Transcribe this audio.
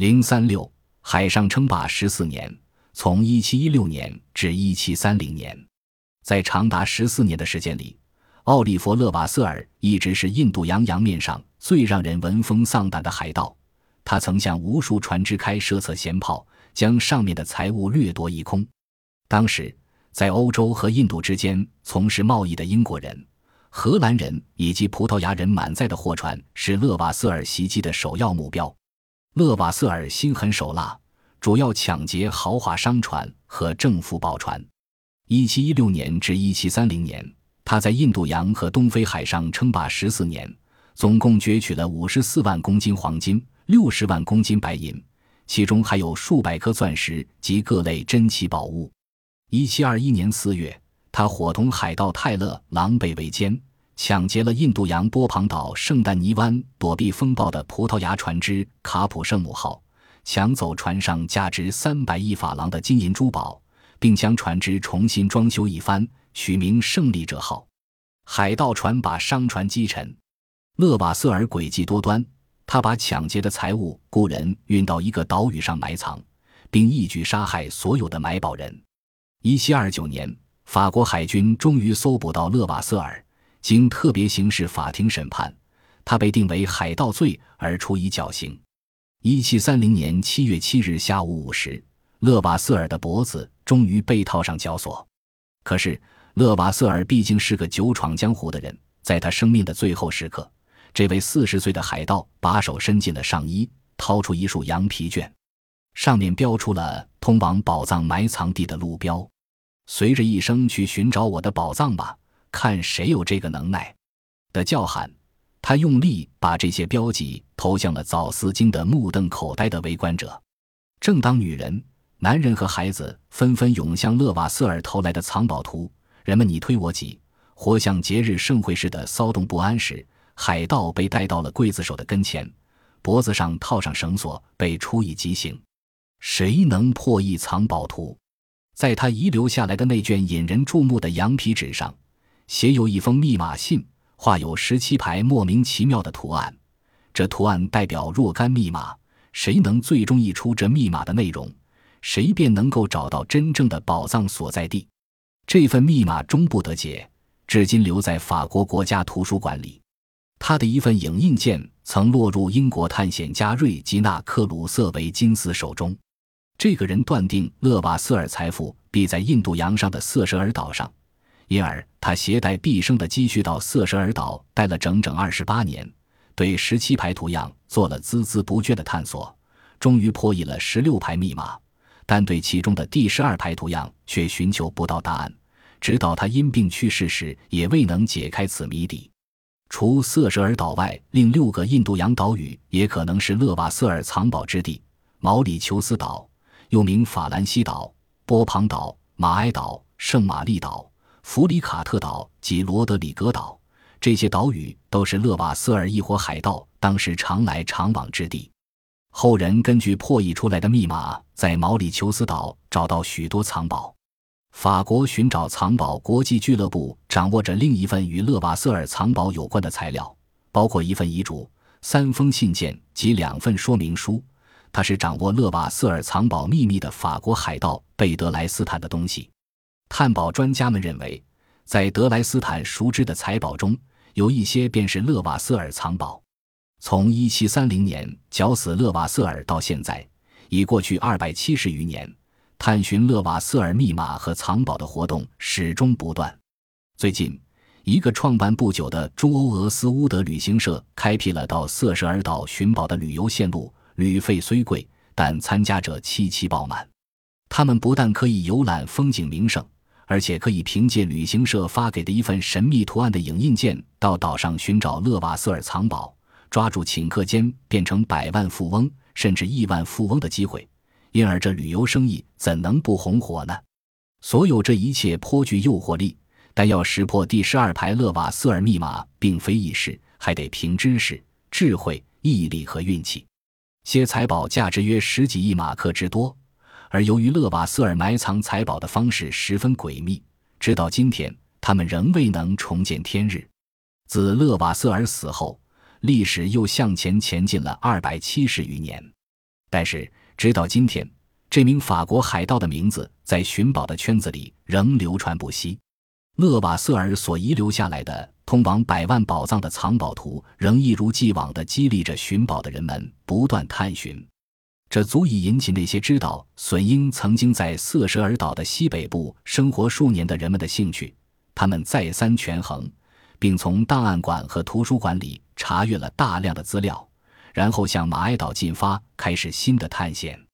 零三六海上称霸十四年，从一七一六年至一七三零年，在长达十四年的时间里，奥利弗·勒瓦瑟尔一直是印度洋洋面上最让人闻风丧胆的海盗。他曾向无数船只开射侧舷炮，将上面的财物掠夺一空。当时，在欧洲和印度之间从事贸易的英国人、荷兰人以及葡萄牙人满载的货船是勒瓦瑟尔袭击的首要目标。勒瓦瑟尔心狠手辣，主要抢劫豪华商船和政府宝船。一七一六年至一七三零年，他在印度洋和东非海上称霸十四年，总共攫取了五十四万公斤黄金、六十万公斤白银，其中还有数百颗钻石及各类珍奇宝物。一七二一年四月，他伙同海盗泰勒狼狈为奸。抢劫了印度洋波旁岛圣丹尼湾躲避风暴的葡萄牙船只卡普圣母号，抢走船上价值三百亿法郎的金银珠宝，并将船只重新装修一番，取名胜利者号。海盗船把商船击沉。勒瓦瑟尔诡计多端，他把抢劫的财物雇人运到一个岛屿上埋藏，并一举杀害所有的买宝人。一七二九年，法国海军终于搜捕到勒瓦瑟尔。经特别刑事法庭审判，他被定为海盗罪而处以绞刑。一七三零年七月七日下午五时，勒瓦瑟尔的脖子终于被套上绞索。可是，勒瓦瑟尔毕竟是个久闯江湖的人，在他生命的最后时刻，这位四十岁的海盗把手伸进了上衣，掏出一束羊皮卷，上面标出了通往宝藏埋藏地的路标。随着一声“去寻找我的宝藏吧”。看谁有这个能耐的叫喊，他用力把这些标记投向了早思经的目瞪口呆的围观者。正当女人、男人和孩子纷纷涌向勒瓦瑟尔投来的藏宝图，人们你推我挤，活像节日盛会似的骚动不安时，海盗被带到了刽子手的跟前，脖子上套上绳索，被处以极刑。谁能破译藏宝图？在他遗留下来的那卷引人注目的羊皮纸上。写有一封密码信，画有十七排莫名其妙的图案，这图案代表若干密码。谁能最终译出这密码的内容，谁便能够找到真正的宝藏所在地。这份密码终不得解，至今留在法国国家图书馆里。他的一份影印件曾落入英国探险家瑞吉纳·克鲁瑟维金斯手中。这个人断定勒瓦瑟尔财富必在印度洋上的瑟舍尔岛上。因而，他携带毕生的积蓄到瑟舍尔岛，待了整整二十八年，对十七排图样做了孜孜不倦的探索，终于破译了十六排密码，但对其中的第十二排图样却寻求不到答案，直到他因病去世时，也未能解开此谜底。除瑟舍尔岛外，另六个印度洋岛屿也可能是勒瓦瑟尔藏宝之地：毛里求斯岛，又名法兰西岛、波旁岛、马埃岛、圣玛丽岛。弗里卡特岛及罗德里格岛，这些岛屿都是勒瓦瑟尔一伙海盗当时常来常往之地。后人根据破译出来的密码，在毛里求斯岛找到许多藏宝。法国寻找藏宝国际俱乐部掌握着另一份与勒瓦瑟尔藏宝有关的材料，包括一份遗嘱、三封信件及两份说明书。它是掌握勒瓦瑟尔藏宝秘密的法国海盗贝德莱斯坦的东西。探宝专家们认为，在德莱斯坦熟知的财宝中，有一些便是勒瓦瑟尔藏宝。从1730年绞死勒瓦瑟尔到现在，已过去二百七十余年，探寻勒瓦瑟尔密码和藏宝的活动始终不断。最近，一个创办不久的中欧俄斯乌德旅行社开辟了到瑟舍尔岛寻宝的旅游线路，旅费虽贵，但参加者七七爆满。他们不但可以游览风景名胜，而且可以凭借旅行社发给的一份神秘图案的影印件，到岛上寻找勒瓦瑟尔藏宝，抓住顷刻间变成百万富翁甚至亿万富翁的机会。因而，这旅游生意怎能不红火呢？所有这一切颇具诱惑力，但要识破第十二排勒瓦瑟尔密码，并非易事，还得凭知识、智慧、毅力和运气。些财宝价值约十几亿马克之多。而由于勒瓦瑟尔埋藏财宝的方式十分诡秘，直到今天，他们仍未能重见天日。自勒瓦瑟尔死后，历史又向前前进了二百七十余年。但是，直到今天，这名法国海盗的名字在寻宝的圈子里仍流传不息。勒瓦瑟尔所遗留下来的通往百万宝藏的藏宝图，仍一如既往地激励着寻宝的人们不断探寻。这足以引起那些知道隼鹰曾经在瑟舍尔岛的西北部生活数年的人们的兴趣。他们再三权衡，并从档案馆和图书馆里查阅了大量的资料，然后向马埃岛进发，开始新的探险。